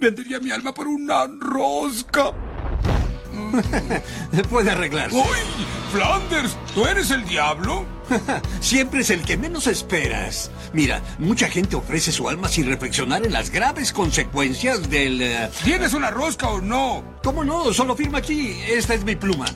Vendería mi alma por una rosca. Puede arreglarse. ¡Uy! Flanders, ¿tú eres el diablo? Siempre es el que menos esperas. Mira, mucha gente ofrece su alma sin reflexionar en las graves consecuencias del... eh, ¿Tienes una rosca o no? ¿Cómo no? Solo firma aquí. Esta es mi pluma.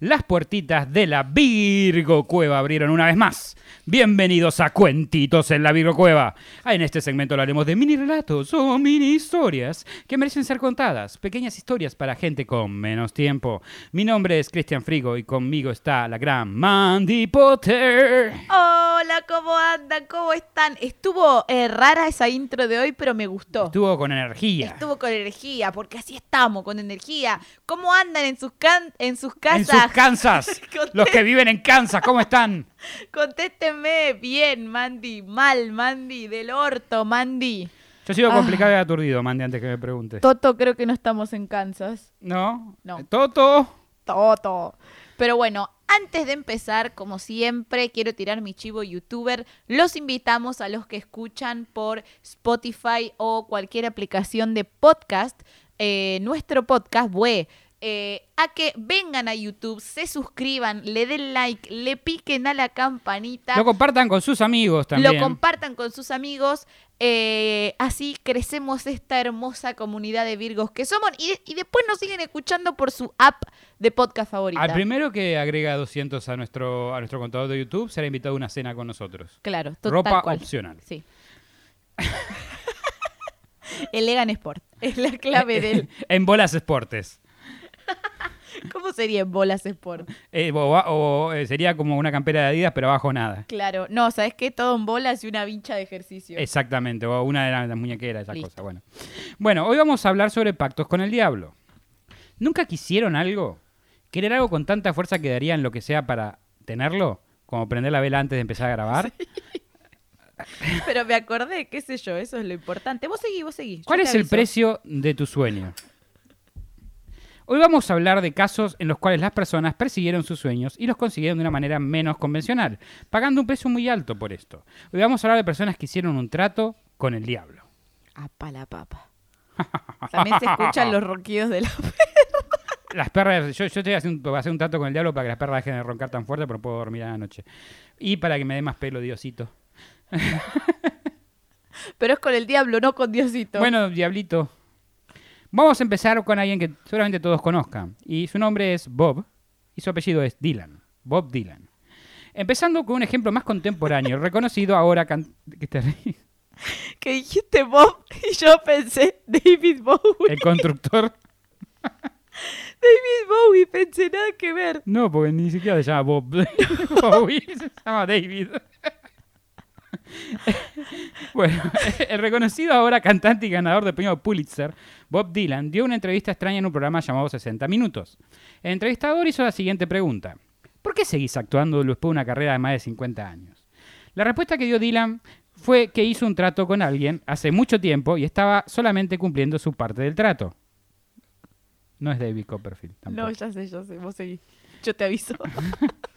Las puertitas de la Virgo Cueva abrieron una vez más. Bienvenidos a Cuentitos en la Virgo Cueva. En este segmento hablaremos de mini relatos o mini historias que merecen ser contadas. Pequeñas historias para gente con menos tiempo. Mi nombre es Cristian Frigo y conmigo está la gran Mandy Potter. Hola, ¿cómo andan? ¿Cómo están? Estuvo eh, rara esa intro de hoy, pero me gustó. Estuvo con energía. Estuvo con energía, porque así estamos, con energía. ¿Cómo andan en sus, can- en sus En casas? sus Kansas. Los que viven en Kansas, ¿cómo están? Contéstenme bien, Mandy. Mal, Mandy. Del orto, Mandy. Yo sigo Ah. complicado y aturdido, Mandy, antes que me preguntes. Toto, creo que no estamos en Kansas. ¿No? No. Toto. Toto. Pero bueno, antes de empezar, como siempre, quiero tirar mi chivo youtuber. Los invitamos a los que escuchan por Spotify o cualquier aplicación de podcast, eh, nuestro podcast, Bue. Eh, a que vengan a YouTube, se suscriban, le den like, le piquen a la campanita, Lo compartan con sus amigos también. lo compartan con sus amigos. eh, así crecemos esta hermosa comunidad de Virgos que somos y, y después nos siguen escuchando por su app de podcast favorita. Al primero que agrega 200 a nuestro, a nuestro contador de YouTube será invitado a una cena con nosotros. Claro, to- Ropa cual. opcional. Sí. Elegan Sport. Es la clave del. en bolas esportes. ¿Cómo sería en bolas Sport? Eh, o o, eh, sería como una campera de Adidas, pero abajo nada. Claro. No, ¿sabes qué? Todo en bolas y una vincha de ejercicio. Exactamente, o una de las, las muñequeras, esa Listo. cosa. Bueno. bueno, hoy vamos a hablar sobre pactos con el diablo. ¿Nunca quisieron algo? ¿Querer algo con tanta fuerza que darían lo que sea para tenerlo? Como prender la vela antes de empezar a grabar. Pero me acordé, qué sé yo, eso es lo importante. Vos seguís, vos seguís. ¿Cuál es el precio de tu sueño? Hoy vamos a hablar de casos en los cuales las personas persiguieron sus sueños y los consiguieron de una manera menos convencional, pagando un precio muy alto por esto. Hoy vamos a hablar de personas que hicieron un trato con el diablo. Apa la papa. También se escuchan los ronquidos de la. Las perras, yo, yo estoy haciendo, voy a hacer un trato con el diablo para que las perras dejen de roncar tan fuerte, pero no puedo dormir a la noche. Y para que me dé más pelo, Diosito. Pero es con el diablo, no con Diosito. Bueno, diablito. Vamos a empezar con alguien que seguramente todos conozcan. Y su nombre es Bob. Y su apellido es Dylan. Bob Dylan. Empezando con un ejemplo más contemporáneo, reconocido ahora... can- ¿Qué te ríes? Que dijiste Bob y yo pensé David Bowie. El constructor. David Bowie, pensé nada que ver. No, porque ni siquiera se llama Bob. Bowie se llama David. bueno, el reconocido ahora cantante y ganador del premio Pulitzer, Bob Dylan, dio una entrevista extraña en un programa llamado 60 Minutos. El entrevistador hizo la siguiente pregunta. ¿Por qué seguís actuando después de una carrera de más de 50 años? La respuesta que dio Dylan fue que hizo un trato con alguien hace mucho tiempo y estaba solamente cumpliendo su parte del trato. No es David Copperfield. Tampoco. No, ya sé, ya sé, vos seguís. Yo te aviso.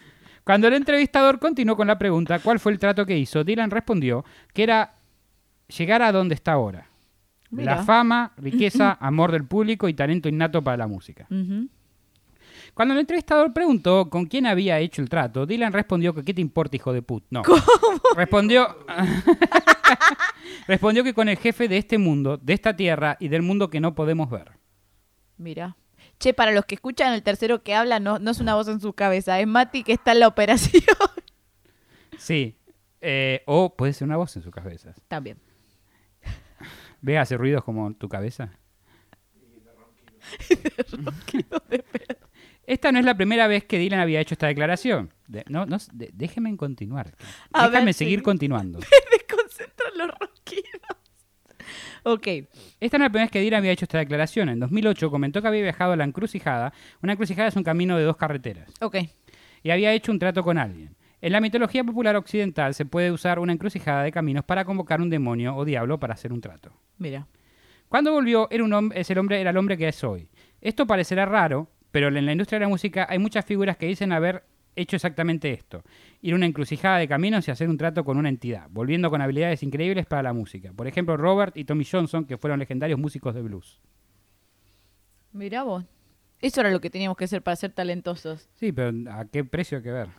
Cuando el entrevistador continuó con la pregunta cuál fue el trato que hizo, Dylan respondió que era llegar a donde está ahora. Mira. La fama, riqueza, amor del público y talento innato para la música. Cuando el entrevistador preguntó con quién había hecho el trato, Dylan respondió que ¿qué te importa, hijo de put? No. Respondió respondió que con el jefe de este mundo, de esta tierra y del mundo que no podemos ver. Mira. Che, para los que escuchan el tercero que habla, no, no es una voz en su cabeza, es Mati que está en la operación. Sí. Eh, o puede ser una voz en su cabeza. También. ¿Ve hace ruidos como tu cabeza? Esta no es la primera vez que Dylan había hecho esta declaración. De- no, no, de- déjeme continuar. A Déjame ver, seguir sí. continuando. Ok. Esta no es la primera vez que Dylan había hecho esta declaración. En 2008 comentó que había viajado a la encrucijada. Una encrucijada es un camino de dos carreteras. Ok. Y había hecho un trato con alguien. En la mitología popular occidental se puede usar una encrucijada de caminos para convocar un demonio o diablo para hacer un trato. Mira. Cuando volvió, era un hombre, es el hombre, era el hombre que es hoy. Esto parecerá raro, pero en la industria de la música hay muchas figuras que dicen haber hecho exactamente esto. Ir a una encrucijada de caminos y hacer un trato con una entidad, volviendo con habilidades increíbles para la música. Por ejemplo, Robert y Tommy Johnson, que fueron legendarios músicos de blues. Mirá vos. Eso era lo que teníamos que hacer para ser talentosos. Sí, pero ¿a qué precio hay que ver?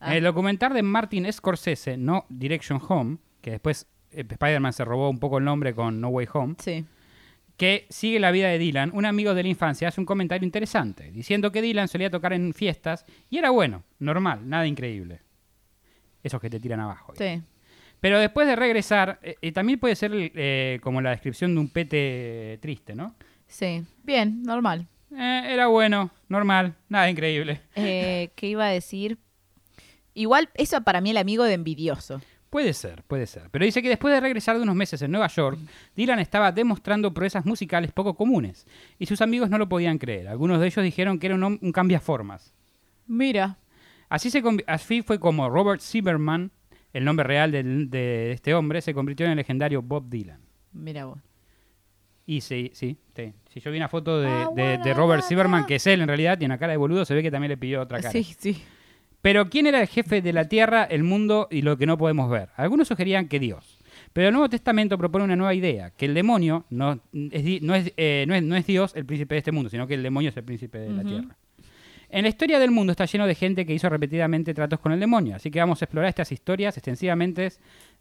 Ah. En el documental de Martin Scorsese, No Direction Home, que después eh, Spider-Man se robó un poco el nombre con No Way Home, Sí. Que sigue la vida de Dylan, un amigo de la infancia hace un comentario interesante, diciendo que Dylan solía tocar en fiestas y era bueno, normal, nada increíble. Esos que te tiran abajo. Sí. Pero después de regresar, eh, y también puede ser eh, como la descripción de un pete triste, ¿no? Sí. Bien, normal. Eh, era bueno, normal, nada increíble. Eh, ¿Qué iba a decir? Igual, eso para mí el amigo de envidioso. Puede ser, puede ser. Pero dice que después de regresar de unos meses en Nueva York, Dylan estaba demostrando proezas musicales poco comunes. Y sus amigos no lo podían creer. Algunos de ellos dijeron que era un, un cambiaformas. Mira. Así, se, así fue como Robert Zimmerman, el nombre real del- de este hombre, se convirtió en el legendario Bob Dylan. Mira vos. Y sí, sí, sí. Si yo vi una foto de, Ah, de- de Robert. Zimmerman, que es él en realidad, tiene una cara de boludo, se ve que también le pidió otra cara. Sí, sí. Pero ¿quién era el jefe de la tierra, el mundo y lo que no podemos ver? Algunos sugerían que Dios. Pero el Nuevo Testamento propone una nueva idea, que el demonio no es, di- no es, eh, no es- no es Dios el príncipe de este mundo, sino que el demonio es el príncipe de la tierra. En la historia del mundo está lleno de gente que hizo repetidamente tratos con el demonio, así que vamos a explorar estas historias extensivamente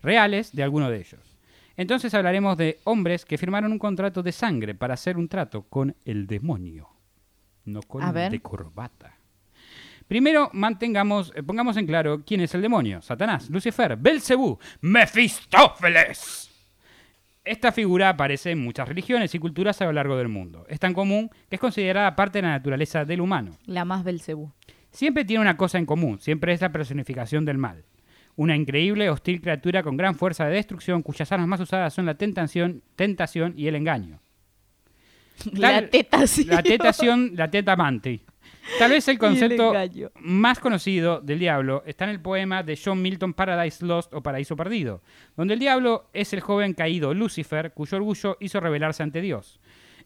reales de alguno de ellos. Entonces hablaremos de hombres que firmaron un contrato de sangre para hacer un trato con el demonio, no con el de corbata. Primero, mantengamos, eh, pongamos en claro quién es el demonio. Satanás, Lucifer, Belcebú, Mefistófeles. Esta figura aparece en muchas religiones y culturas a lo largo del mundo. Es tan común que es considerada parte de la naturaleza del humano. La más Belcebú. Siempre tiene una cosa en común, siempre es la personificación del mal. Una increíble, hostil criatura con gran fuerza de destrucción cuyas armas más usadas son la tentación, tentación y el engaño. La tetación. La tentación, la teta amante. Tal vez el concepto más conocido del diablo está en el poema de John Milton Paradise Lost o Paraíso Perdido, donde el diablo es el joven caído Lucifer cuyo orgullo hizo rebelarse ante Dios.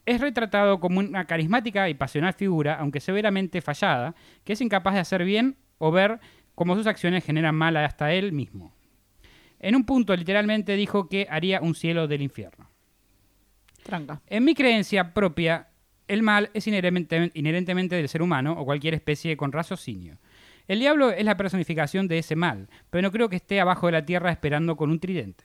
Es retratado como una carismática y pasional figura, aunque severamente fallada, que es incapaz de hacer bien o ver cómo sus acciones generan mal hasta él mismo. En un punto literalmente dijo que haría un cielo del infierno. Tranca. En mi creencia propia, el mal es inherentemente, del ser humano o cualquier especie con raciocinio. El diablo es la personificación de ese mal, pero no creo que esté abajo de la tierra esperando con un tridente.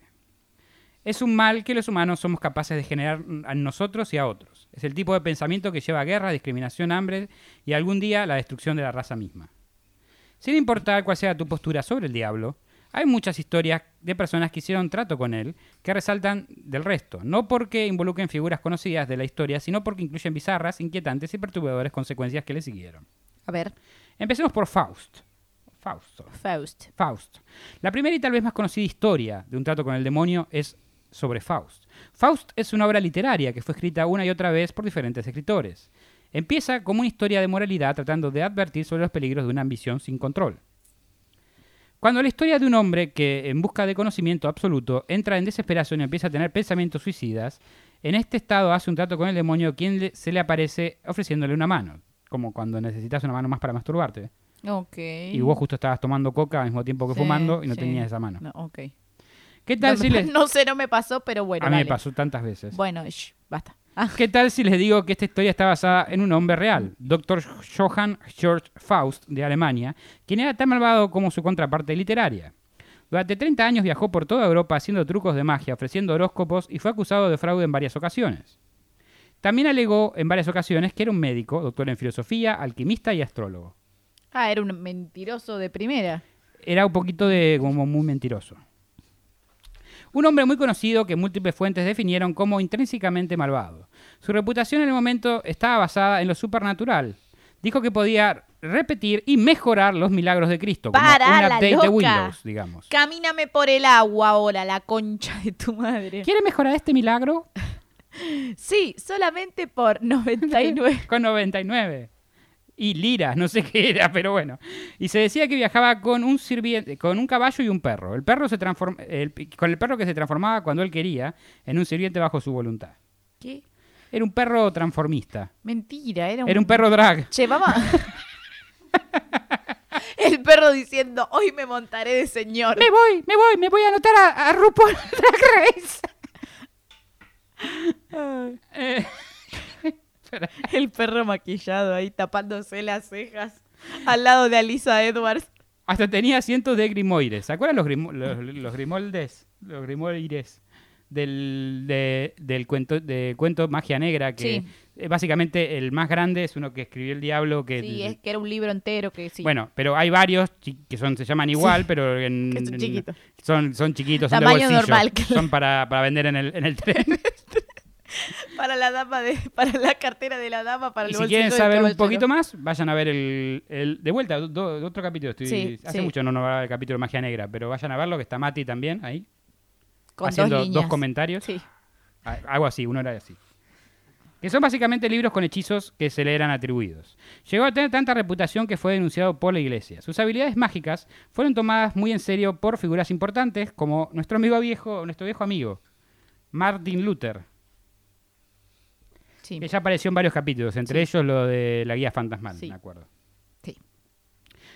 Es un mal que los humanos somos capaces de generar a nosotros y a otros. Es el tipo de pensamiento que lleva a guerra, discriminación, hambre y algún día la destrucción de la raza misma. Sin importar cuál sea tu postura sobre el diablo, hay muchas historias de personas que hicieron trato con él que resaltan del resto, no porque involucren figuras conocidas de la historia, sino porque incluyen bizarras, inquietantes y perturbadoras consecuencias que le siguieron. A ver. Empecemos por Faust. Fausto. Faust. Faust. La primera y tal vez más conocida historia de un trato con el demonio es sobre Faust. Faust es una obra literaria que fue escrita una y otra vez por diferentes escritores. Empieza como una historia de moralidad tratando de advertir sobre los peligros de una ambición sin control. Cuando la historia de un hombre que, en busca de conocimiento absoluto, entra en desesperación y empieza a tener pensamientos suicidas, en este estado hace un trato con el demonio quien le- se le aparece ofreciéndole una mano, como cuando necesitas una mano más para masturbarte. Ok. Y vos justo estabas tomando coca al mismo tiempo que Sí, fumando y no sí. tenías esa mano. No, ok. ¿Qué tal no, si me- les... no sé, no me pasó, pero bueno. a mí me pasó tantas veces. Bueno, shh, basta. Ah, ¿Qué tal si les digo que esta historia está basada en un hombre real, Dr. Johann Georg Faust de Alemania, quien era tan malvado como su contraparte literaria? Durante 30 años viajó por toda Europa haciendo trucos de magia, ofreciendo horóscopos y fue acusado de fraude en varias ocasiones. También alegó en varias ocasiones que era un médico, doctor en filosofía, alquimista y astrólogo. Ah, era un mentiroso de primera. Era un poquito de como muy mentiroso. Un hombre muy conocido que múltiples fuentes definieron como intrínsecamente malvado. Su reputación en el momento estaba basada en lo supernatural. Dijo que podía repetir y mejorar los milagros de Cristo, como Para, un la update de. Windows, digamos. Camíname por el agua ahora, la concha de tu madre. ¿Quiere mejorar este milagro? Sí, solamente por 99. Con 99. Y liras, no sé qué era, pero bueno. Y se decía que viajaba con un sirviente, con un caballo y un perro. El perro se transform- el- con el perro que se transformaba cuando él quería en un sirviente bajo su voluntad. ¿Qué? Era un perro transformista. Mentira, era un, Era un perro drag. Che, vamos. El perro diciendo, hoy me montaré de señor. Me voy, me voy, me voy a anotar a, a RuPaul Drag Race. Eh, espera. El perro maquillado ahí tapándose las cejas al lado de Alisa Edwards. Hasta tenía cientos de grimoires. ¿Se acuerdan los, grimo- los, los grimoldes? Los grimoires del, de- del cuento de cuento Magia Negra, que Sí. eh, básicamente el más grande es uno que escribió el diablo que Sí, es que era un libro entero que sí. Bueno, pero hay varios que son se llaman igual, pero en- son en- chiquitos. Son, son chiquitos, son de Tamaño bolsillo. normal, claro. Son para, para vender en el, en el tren. Para la dama de, para la cartera de la dama, para el y si quieren saber un poquito más, vayan a ver el, el- de vuelta, do- do- otro capítulo. Estoy, Sí, hace sí. mucho no nombraba el capítulo de Magia Negra, pero vayan a verlo, que está Mati también ahí, Con haciendo dos, comentarios. Sí. Algo así, uno era así. Que son básicamente libros con hechizos que se le eran atribuidos. Llegó a tener tanta reputación que fue denunciado por la iglesia. Sus habilidades mágicas fueron tomadas muy en serio por figuras importantes como nuestro amigo viejo, nuestro viejo amigo, Martin Luther, Sí. que ya apareció en varios capítulos, entre ellos lo de la guía fantasmal, Sí. me acuerdo. Sí.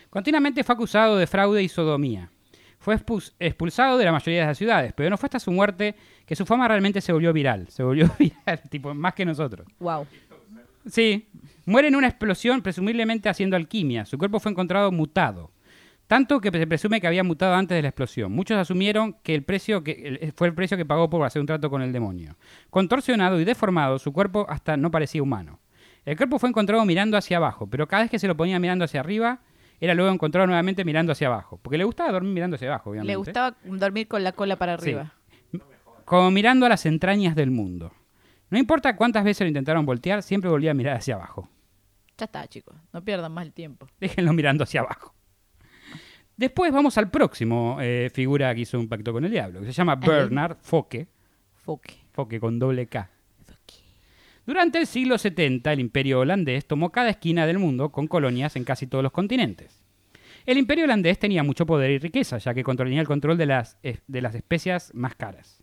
Continuamente fue acusado de fraude y sodomía. Fue expulsado de la mayoría de las ciudades, pero no fue hasta su muerte que su fama realmente se volvió viral. Se volvió viral, tipo, más que nosotros. Wow. Sí, muere en una explosión, presumiblemente haciendo alquimia. Su cuerpo fue encontrado mutado. Tanto que se presume que había mutado antes de la explosión. Muchos asumieron que el precio que el- fue el precio que pagó por hacer un trato con el demonio. Contorsionado y deformado, su cuerpo hasta no parecía humano. El cuerpo fue encontrado mirando hacia abajo, pero cada vez que se lo ponía mirando hacia arriba, era luego encontrado nuevamente mirando hacia abajo. Porque le gustaba dormir mirando hacia abajo, obviamente. Le gustaba dormir con la cola para Sí. arriba. Como mirando a las entrañas del mundo. No importa cuántas veces lo intentaron voltear, siempre volvía a mirar hacia abajo. Ya está, chicos. No pierdan más el tiempo. Déjenlo mirando hacia abajo. Después vamos al próximo eh, figura que hizo un pacto con el diablo, que se llama. Bernard Foque, Foque. Foque con doble K. Durante el siglo 70, el imperio holandés tomó cada esquina del mundo con colonias en casi todos los continentes. El imperio holandés tenía mucho poder y riqueza, ya que tenía el control de las, de las especias más caras.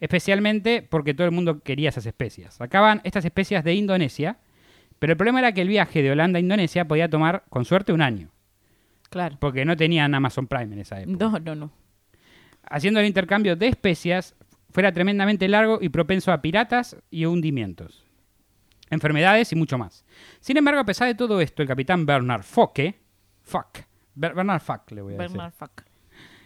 Especialmente porque todo el mundo quería esas especias. Sacaban estas especias de Indonesia, pero el problema era que el viaje de Holanda a Indonesia podía tomar, con suerte, un año. Claro. Porque no tenían Amazon Prime en esa época. No, no, no. Haciendo el intercambio de especias fuera tremendamente largo y propenso a piratas y hundimientos, enfermedades y mucho más. Sin embargo, a pesar de todo esto, el capitán Bernard Focke, fuck, Ber- Bernard Fuck le voy a Bernard decir, Fuck.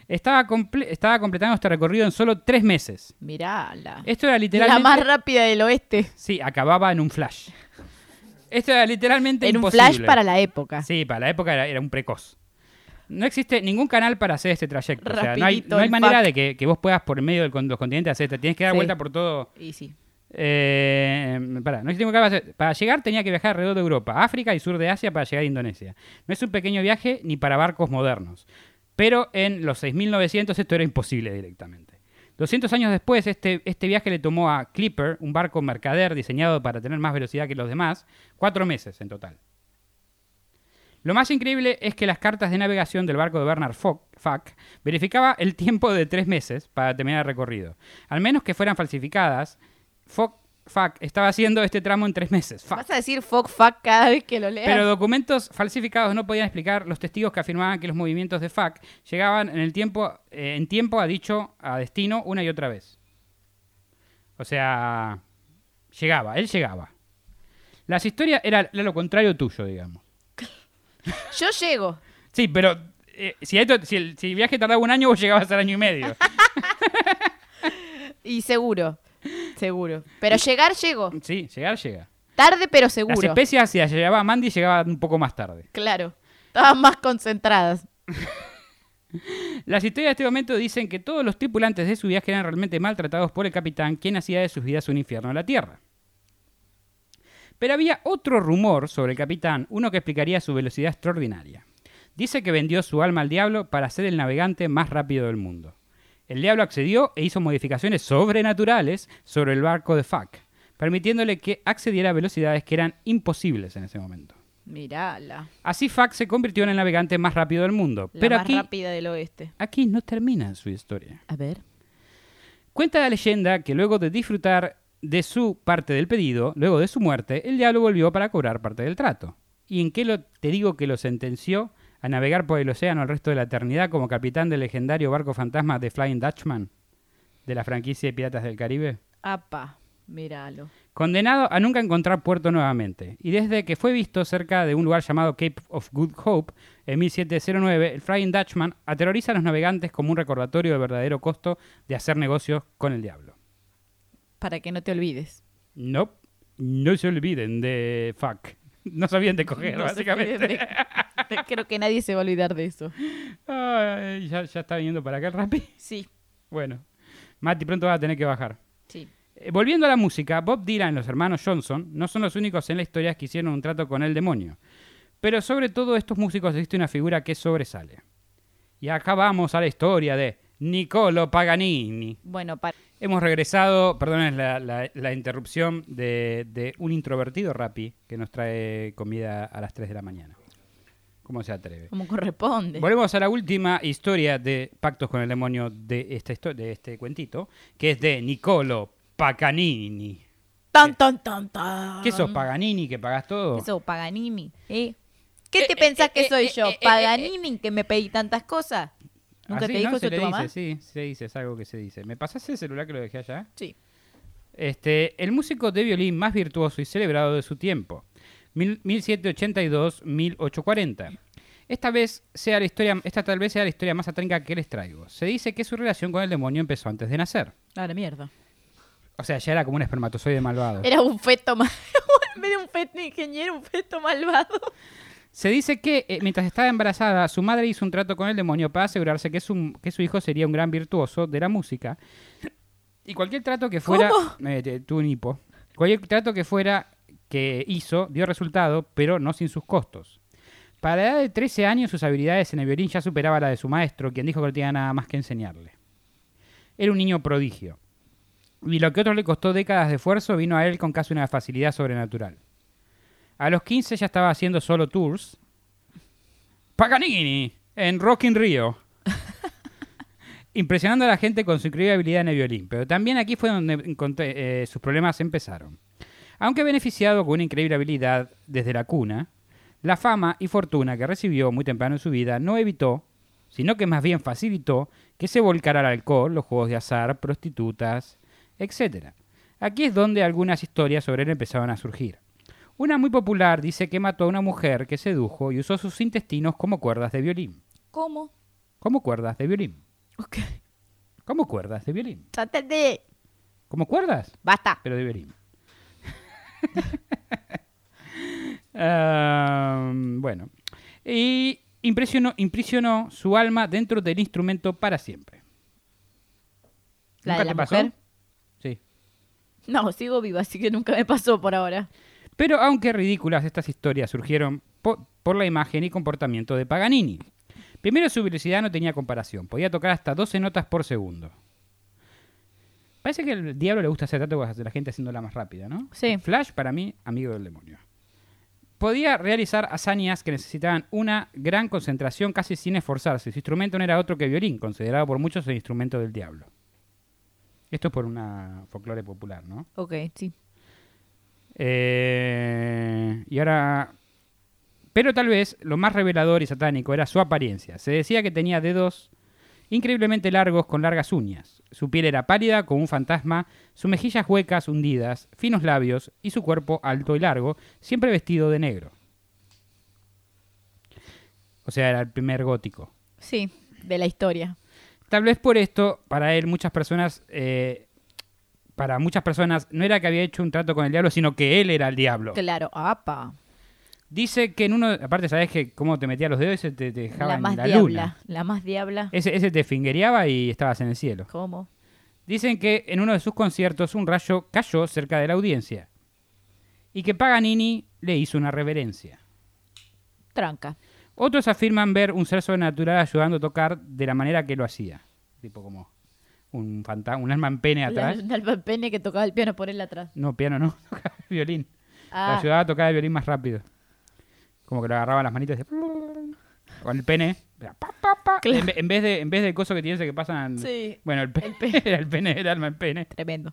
estaba, comple- estaba completando este recorrido en solo tres meses. Mirala. Esto era La literalmente... más rápida del oeste. Sí, acababa en un flash. Esto era literalmente En un flash para la época. Sí, para la época era, era un precoz. No existe ningún canal para hacer este trayecto. O sea, no hay, no manera de que, que vos puedas por el medio de los continentes hacer esto. Tienes que dar Sí. vuelta por todo. Y sí. Eh, pará, no existe ningún canal para hacer- Para llegar tenía que viajar alrededor de Europa, África y sur de Asia para llegar a Indonesia. No es un pequeño viaje ni para barcos modernos. Pero en los 6.900 esto era imposible directamente. 200 años después, este, este viaje le tomó a Clipper, un barco mercader diseñado para tener más velocidad que los demás, cuatro meses en total. Lo más increíble es que las cartas de navegación del barco de Bernard Fock, Fuck verificaba el tiempo de tres meses para terminar el recorrido. Al menos que fueran falsificadas, Fock, Fuck estaba haciendo este tramo en tres meses. Fuck. Vas a decir fuck fuck cada vez que lo leas. Pero documentos falsificados no podían explicar los testigos que afirmaban que los movimientos de Fuck llegaban en el tiempo, eh, en tiempo a dicho a destino una y otra vez. O sea, llegaba, él llegaba. Las historias era lo contrario tuyo, digamos. Yo llego. Sí, pero eh, si, esto- si el, si el viaje tardaba un año, vos llegabas al año y medio. Y seguro. Seguro. Pero llegar, llego. Sí, llegar llega. Tarde, pero Las seguro. especias, si las llevaba Mandy, llegaban un poco más tarde. Claro. Estaban más concentradas. Las historias de este momento dicen que todos los tripulantes de su viaje eran realmente maltratados por el capitán, quien hacía de sus vidas un infierno en la Tierra. Pero había otro rumor sobre el capitán, uno que explicaría su velocidad extraordinaria. Dice que vendió su alma al diablo para ser el navegante más rápido del mundo. El diablo accedió e hizo modificaciones sobrenaturales sobre el barco de Fuck, permitiéndole que accediera a velocidades que eran imposibles en ese momento. Mirala. Así Fuck se convirtió en el navegante más rápido del mundo. La Pero más aquí, rápida del oeste. aquí no termina su historia. A ver. Cuenta la leyenda que luego de disfrutar de su parte del pedido, luego de su muerte, el diablo volvió para cobrar parte del trato. ¿Y en qué lo, te digo que lo sentenció a navegar por el océano el resto de la eternidad como capitán del legendario barco fantasma de Flying Dutchman de la franquicia de Piratas del Caribe? Apa, míralo. Condenado a nunca encontrar puerto nuevamente. Y desde que fue visto cerca de un lugar llamado Cape of Good Hope en 1709, el Flying Dutchman aterroriza a los navegantes como un recordatorio del verdadero costo de hacer negocios con el diablo. Para que no te olvides. No, no se olviden de fuck. No sabían de coger, No básicamente. de- Creo que nadie se va a olvidar de eso. Ya, ya está viniendo para acá el rapi. Sí, Bueno, Mati, pronto va a tener que bajar. sí. Eh, volviendo a la música, Bob Dylan y los hermanos Johnson no son los únicos en la historia que hicieron un trato con el demonio. Pero sobre todo estos músicos existe una figura que sobresale. Y acá vamos a la historia de Niccolo Paganini. Bueno, para... Hemos regresado, perdonen la, la- la interrupción, de, de un introvertido rapi que nos trae comida a las 3 de la mañana. ¿Cómo se atreve? como corresponde. Volvemos a la última historia de Pactos con el Demonio de, esta de este cuentito, que es de Niccolo Paganini. Tan, tan, tan, tan. ¿Qué sos, Paganini, que pagás todo? ¿Qué sos, Paganini? ¿Eh? ¿Qué te pensás que soy yo? ¿Paganini, que me pedí tantas cosas? ¿Nunca Así, te dijo Ah, ¿no? eso Se tu le mamá? dice, sí, se dice, es algo que se dice. ¿Me pasás el celular que lo dejé allá? Sí. Este, el músico de violín más virtuoso y celebrado de su tiempo, mil- 1782-1840. Esta vez sea la historia, esta tal vez sea la historia más atránca que les traigo. Se dice que su relación con el demonio empezó antes de nacer. A la mierda. O sea, ya era como un espermatozoide malvado. Era un feto mal... En vez de un feto ingeniero, un feto malvado. Se dice que eh, mientras estaba embarazada, su madre hizo un trato con el demonio para asegurarse que su, que su hijo sería un gran virtuoso de la música. Y cualquier trato que fuera... Eh, un hipo. Cualquier trato que fuera que hizo dio resultado, pero no sin sus costos. Para la edad de 13 años, sus habilidades en el violín ya superaba la de su maestro, quien dijo que no tenía nada más que enseñarle. Era un niño prodigio. Y lo que a otros le costó décadas de esfuerzo vino a él con casi una facilidad sobrenatural. A los 15 ya estaba haciendo solo tours. Paganini, en Rock in Rio. Impresionando a la gente con su increíble habilidad en el violín. Pero también aquí fue donde encontré- eh, sus problemas empezaron. Aunque beneficiado con una increíble habilidad desde la cuna, la fama y fortuna que recibió muy temprano en su vida no evitó, sino que más bien facilitó que se volcara al alcohol, los juegos de azar, prostitutas, etc. Aquí es donde algunas historias sobre él empezaban a surgir. Una muy popular dice que mató a una mujer que sedujo y usó sus intestinos como cuerdas de violín. ¿Cómo? Como cuerdas de violín. Ok. Como cuerdas de violín. Sátate. Como cuerdas, Basta. pero de violín. Ah, bueno. Y impresionó, imprisionó su alma dentro del instrumento para siempre. ¿La ¿Nunca de la te pasó? Sí. No, sigo viva, así que nunca me pasó por ahora. Pero aunque ridículas estas historias surgieron po- por la imagen y comportamiento de Paganini. Primero su velocidad no tenía comparación, podía tocar hasta 12 notas por segundo. Parece que al diablo le gusta hacer trato con la gente haciéndola más rápida, ¿no? Sí. Flash, para mí, amigo del demonio. Podía realizar hazañas que necesitaban una gran concentración casi sin esforzarse. Su instrumento no era otro que violín, considerado por muchos el instrumento del diablo. Esto es por una folclore popular, ¿no? Ok, sí. Eh, y ahora. Pero tal vez lo más revelador y satánico era su apariencia. Se decía que tenía dedos increíblemente largos con largas uñas. Su piel era pálida como un fantasma, sus mejillas huecas hundidas, finos labios y su cuerpo alto y largo, siempre vestido de negro. O sea, era el primer gótico. Sí, de la historia. Tal vez por esto, para él, muchas personas, eh, para muchas personas, no era que había hecho un trato con el diablo, sino que él era el diablo. Claro, apa. Dice que en uno, aparte, ¿sabes que cómo te metía los dedos? Ese te, te dejaba La en más la diabla. luna. La más diabla. Ese, ese te fingereaba y estabas en el cielo. ¿Cómo? Dicen que en uno de sus conciertos un rayo cayó cerca de la audiencia y que Paganini le hizo una reverencia. Tranca. Otros afirman ver un ser sobrenatural ayudando a tocar de la manera que lo hacía. Tipo como un fantasma, un alma en pene atrás. Un alma pene que tocaba el piano por él atrás. No, piano no, tocaba el violín. Ah, ayudaba a tocar el violín más rápido. Como que lo agarraba las manitas y decía, con el pene. era pa, pa, pa. Claro. En, ve- en vez de, en vez del coso que tiene ese que pasan. sí. Bueno, el, pe- El pe- era el pene, el alma en pene. Tremendo.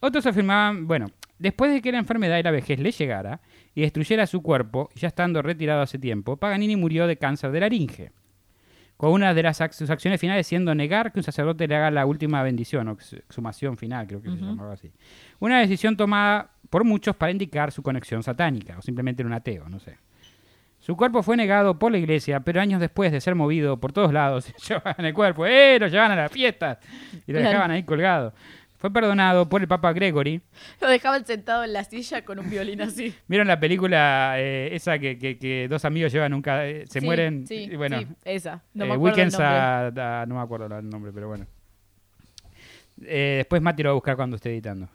Otros afirmaban, bueno, después de que la enfermedad y la vejez le llegara y destruyera su cuerpo, ya estando retirado hace tiempo, Paganini murió de cáncer de laringe. Con una de las sus acciones finales siendo negar que un sacerdote le haga la última bendición o ex- exhumación final, creo que se llamaba así. Una decisión tomada por muchos para indicar su conexión satánica, o simplemente era un ateo, no sé. Su cuerpo fue negado por la iglesia, pero años después de ser movido por todos lados, se llevaban el cuerpo, ¡eh! Lo llevaban a las fiestas y lo Claro. dejaban ahí colgado. Fue perdonado por el Papa Gregory. Lo dejaban sentado en la silla con un violín así. ¿Vieron la película eh, esa que, que- que dos amigos llevan un... ca- eh, se Sí, mueren? Sí, y bueno, sí, esa. No eh, me acuerdo el Weekends nombre. a- a- no me acuerdo el nombre, pero bueno. Después Mati lo va a buscar cuando esté editando.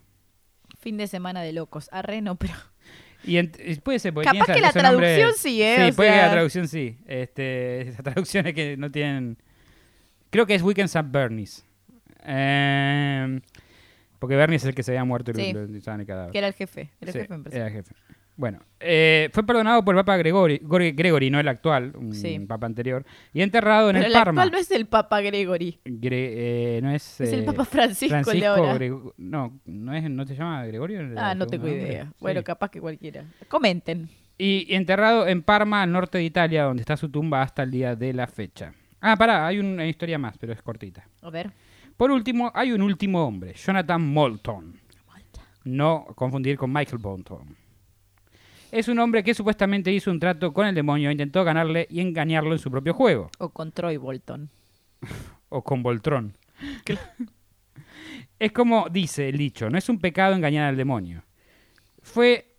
Fin de semana de locos. Arre, no, pero. Y puede ser, porque Capaz que la traducción sí, ¿eh? Sí, puede que la traducción sí. Este, esas traducciones que no tienen... Creo que es Weekends at Bernie's. Eh, porque Bernie es el que se había muerto y lo- Sí. lo el cadáver. Que era el jefe. Era el Sí, jefe empresa. era el jefe. Bueno, eh, fue perdonado por el Papa Gregory, Gor- Gregory, no el actual, un Sí. Papa anterior, y enterrado en el el Parma. actual no es el Papa Gregory. Gre- eh, no es, Es el eh, Papa Francisco, el de Francisco ahora. No, no es, no se llama Gregorio. el Ah, no tengo idea. Sí. Bueno, capaz que cualquiera. Comenten. Y enterrado en Parma, al norte de Italia, donde está su tumba hasta el día de la fecha. Ah, pará, hay una historia más, pero es cortita. A ver. Por último, hay un último hombre, Jonathan Moulton. No confundir con Michael Bolton. Es un hombre que supuestamente hizo un trato con el demonio, intentó ganarle y engañarlo en su propio juego. O con Troy Bolton. O con Voltron. es como dice el dicho, no es un pecado engañar al demonio. Fue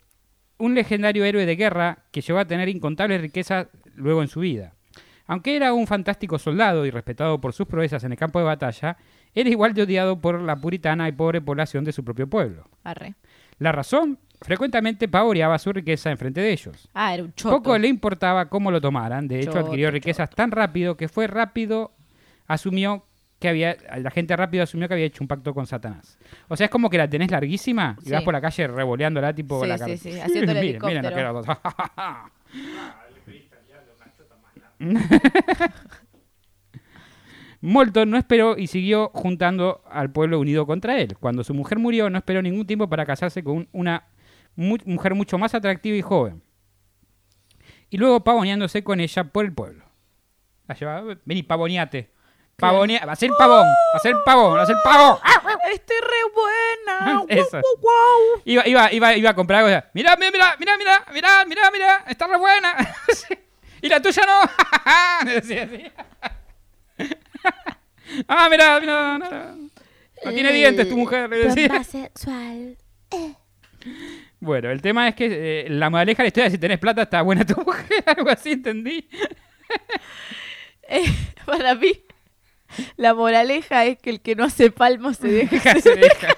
un legendario héroe de guerra que llegó a tener incontables riquezas luego en su vida. Aunque era un fantástico soldado y respetado por sus proezas en el campo de batalla, era igual de odiado por la puritana y pobre población de su propio pueblo. Arre. La razón, frecuentemente pavoreaba su riqueza en frente de ellos. Ah, era un choto. Poco le importaba cómo lo tomaran. De hecho, Choto, adquirió riquezas tan rápido que fue rápido, asumió que había, la gente rápido asumió que había hecho un pacto con Satanás. O sea, es como que la tenés larguísima y Sí. vas por la calle revoleándola tipo Sí, la sí, cara- sí, haciendo el miren, miren Molton no esperó y siguió juntando al pueblo unido contra él. Cuando su mujer murió, no esperó ningún tiempo para casarse con un- una mu- mujer mucho más atractiva y joven. Y luego pavoneándose con ella por el pueblo. La llevaba, vení, pavoneate. Pavonea, va a ser pavón, va a ser pavón, va a ser pavón. Estoy re buena. Eso. Guau. Iba, iba, iba, iba a comprar algo. Mirá, mirá, mirá, mirá, mirá, mirá, mirá, mirá, está re buena. Y la tuya no. Ah, mirá, mirá, no, no. No tiene dientes tu mujer, le decía. sexual. Bueno, el tema es que eh, la moraleja de la historia es si tenés plata está buena tu mujer, algo así entendí. Eh, para mí, la moraleja es que el que no hace palmo se deja. Se deja.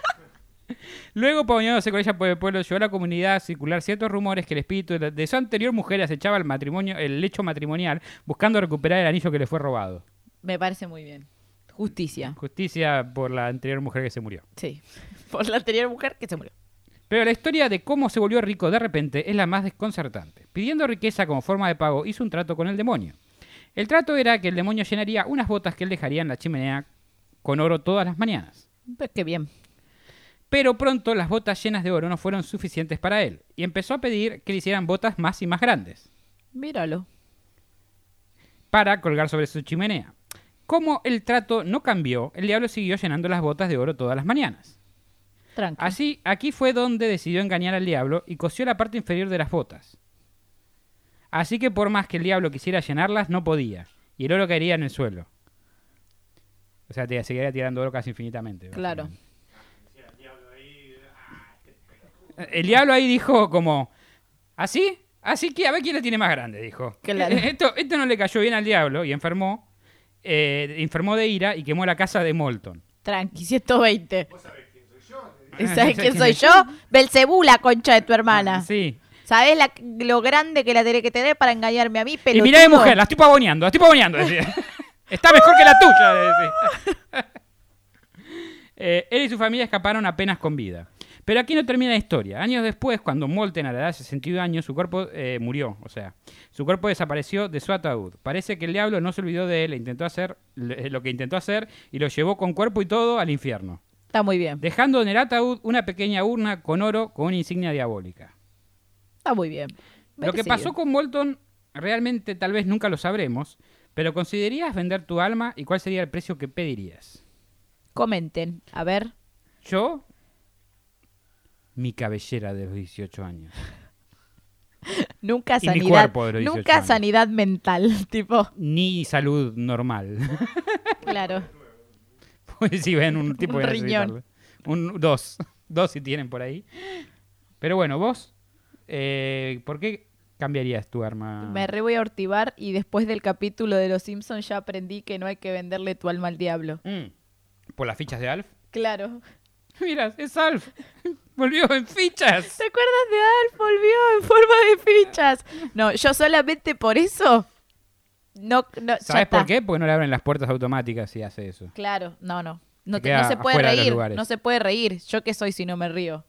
Luego, con ella por el pueblo, llevó a la comunidad a circular ciertos rumores que el espíritu de, de su anterior mujer acechaba el matrimonio, el lecho matrimonial, buscando recuperar el anillo que le fue robado. Me parece muy bien. Justicia. Justicia por la anterior mujer que se murió. Sí. Por la anterior mujer que se murió. Pero la historia de cómo se volvió rico de repente es la más desconcertante. Pidiendo riqueza como forma de pago, hizo un trato con el demonio. El trato era que el demonio llenaría unas botas que él dejaría en la chimenea con oro todas las mañanas. Pues qué bien. Pero pronto las botas llenas de oro no fueron suficientes para él y empezó a pedir que le hicieran botas más y más grandes Míralo. para colgar sobre su chimenea. Como el trato no cambió, el diablo siguió llenando las botas de oro todas las mañanas. Tranquilo. Así, aquí fue donde decidió engañar al diablo y cosió la parte inferior de las botas. Así que por más que el diablo quisiera llenarlas, no podía, y el oro caería en el suelo. O sea, te seguiría tirando oro casi infinitamente. Claro. El diablo ahí dijo como, ¿así? Así que a ver quién la tiene más grande, dijo. Claro. Esto, esto no le cayó bien al diablo y enfermó, eh, enfermó de ira y quemó la casa de Molton. Tranqui, 120. ¿Y Ah, ¿Sabes no sé quién quién soy yo? Belcebú, la concha de tu hermana. Sí. ¿Sabes la- lo grande que la tenés que tener para engañarme a mí, Y mirá de mujer, la estoy pavoneando, la estoy pavoneando. decía. Está mejor que la tuya, le decía. Eh, él y su familia escaparon apenas con vida. Pero aquí no termina la historia. Años después, cuando Molten a la edad de 62 años, su cuerpo eh, murió. O sea, su cuerpo desapareció de su ataúd. Parece que el diablo no se olvidó de él, e intentó hacer le- lo que intentó hacer y lo llevó con cuerpo y todo al infierno. Está muy bien. Dejando en el ataúd una pequeña urna con oro con una insignia diabólica. Está muy bien. Lo que pasó con Bolton realmente tal vez nunca lo sabremos, pero ¿considerarías vender tu alma y cuál sería el precio que pedirías? Comenten. A ver. Yo, mi cabellera de los 18 años. Nunca Y mi sanidad. cuerpo de los 18 Nunca años. sanidad mental. Tipo. Ni salud normal. Claro. Pues si ven un tipo Un de riñón. Un dos. Dos si tienen por ahí. Pero bueno, vos, eh, ¿por qué cambiarías tu arma? Me re voy a ortivar y después del capítulo de Los Simpsons ya aprendí que no hay que venderle tu alma al diablo. Mm, ¿Por las fichas de Alf? Claro. Mira, es Alf. Volvió en fichas. ¿Te acuerdas de Alf? Volvió en forma de fichas. No, yo solamente por eso. No, no ¿Sabes por qué? Porque no le abren las puertas automáticas si hace eso. Claro, no, no. No, Se te- queda no se puede reír. No se puede reír. Yo qué soy si no me río.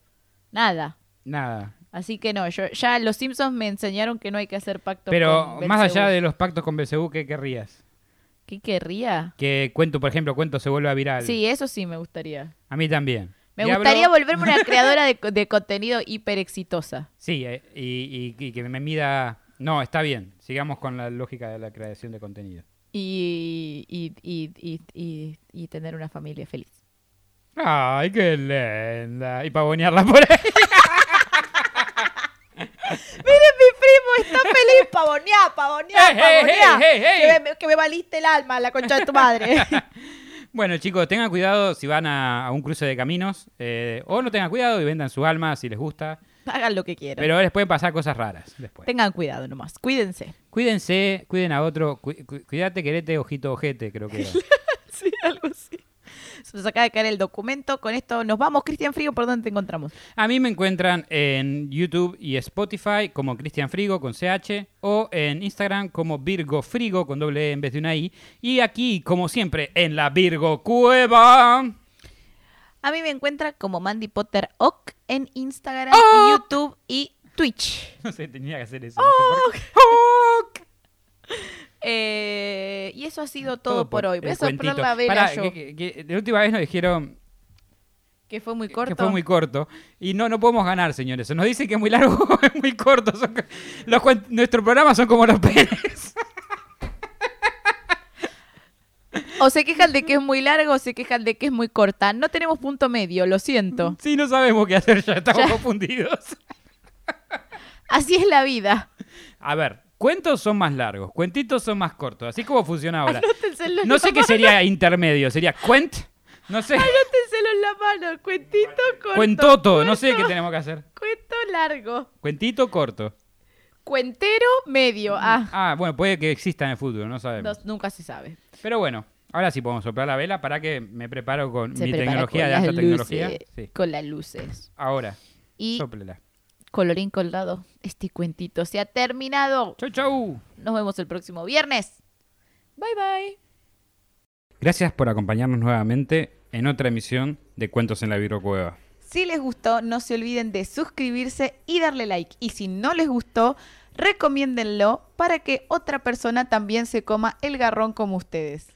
Nada. Nada. Así que no, yo ya los Simpsons me enseñaron que no hay que hacer pacto Pero con más allá de los pactos con Belcebú, ¿qué querrías? ¿Qué querría? Que cuento, por ejemplo, cuento se vuelva viral. Sí, eso sí me gustaría. A mí también. Me gustaría volverme una creadora de, de contenido hiper exitosa. Sí, eh, y, y- y que me mida... No, está bien. Sigamos con la lógica de la creación de contenido. Y, y, y, y, y- y tener una familia feliz. Ay, qué linda. Y pavonearla por ahí. ¡Miren, mi primo está feliz! ¡Pavoneá, pavoneá, ¡Hey, hey, pavoneá! hey, hey, hey! Que, me, que me valiste el alma, la concha de tu madre. Bueno, chicos, tengan cuidado si van a, a un cruce de caminos. eh, o no tengan cuidado y vendan su alma si les gusta. Hagan lo que quieran. Pero les pueden pasar cosas raras después. Tengan cuidado nomás. Cuídense. Cuídense, cuiden a otro. cu- cu- cuídate, querete, ojito, ojete, creo que era. Sí, algo así. Se nos acaba de caer el documento. Con esto nos vamos. Cristian Frigo, ¿por dónde te encontramos? A mí me encuentran en YouTube y Spotify como Cristian Frigo con CH o en Instagram como Virgo Frigo con doble E en vez de una I. Y aquí, como siempre, en la Virgo Cueva. A mí me encuentra como Mandy Potter Ock en Instagram. YouTube y Twitch. No sé, tenía que hacer eso. no sé por qué. Eh, y eso ha sido todo, por hoy. Voy a el soplar cuentito. la vela Pará, yo, que- que, que- que la última vez nos dijeron fue muy corto. que fue muy corto. Y no, no podemos ganar, señores. Se nos dice que es muy largo o es muy corto. Son los nuestros programas son como los penes. O se quejan de que es muy largo o se quejan de que es muy corta. No tenemos punto medio, lo siento. Sí, no sabemos qué hacer ya. Estamos Ya. confundidos. Así es la vida. A ver, cuentos son más largos, cuentitos son más cortos. Así como funciona ahora. Anótenselo en No la sé qué mano. sería intermedio. Sería cuent. No sé. Anótenselo en la mano. Cuentito corto. Cuentoto. No sé qué cuento- tenemos que hacer. Cuento largo. Cuentito corto. Cuentero medio. Ah, Ah, bueno, puede que exista en el futuro, no sabemos. no- nunca se sabe. Pero bueno, ahora sí podemos soplar la vela para que me preparo con Se mi prepara tecnología con de las alta tecnología. luces, Sí. Con las luces. Ahora, Y sóplela. Colorín colgado, este cuentito se ha terminado. Chau, chau. Nos vemos el próximo viernes. Bye bye. Gracias por acompañarnos nuevamente en otra emisión de Cuentos en la Virocueva. Si les gustó, no se olviden de suscribirse y darle like. Y si no les gustó, recomiéndenlo para que otra persona también se coma el garrón como ustedes.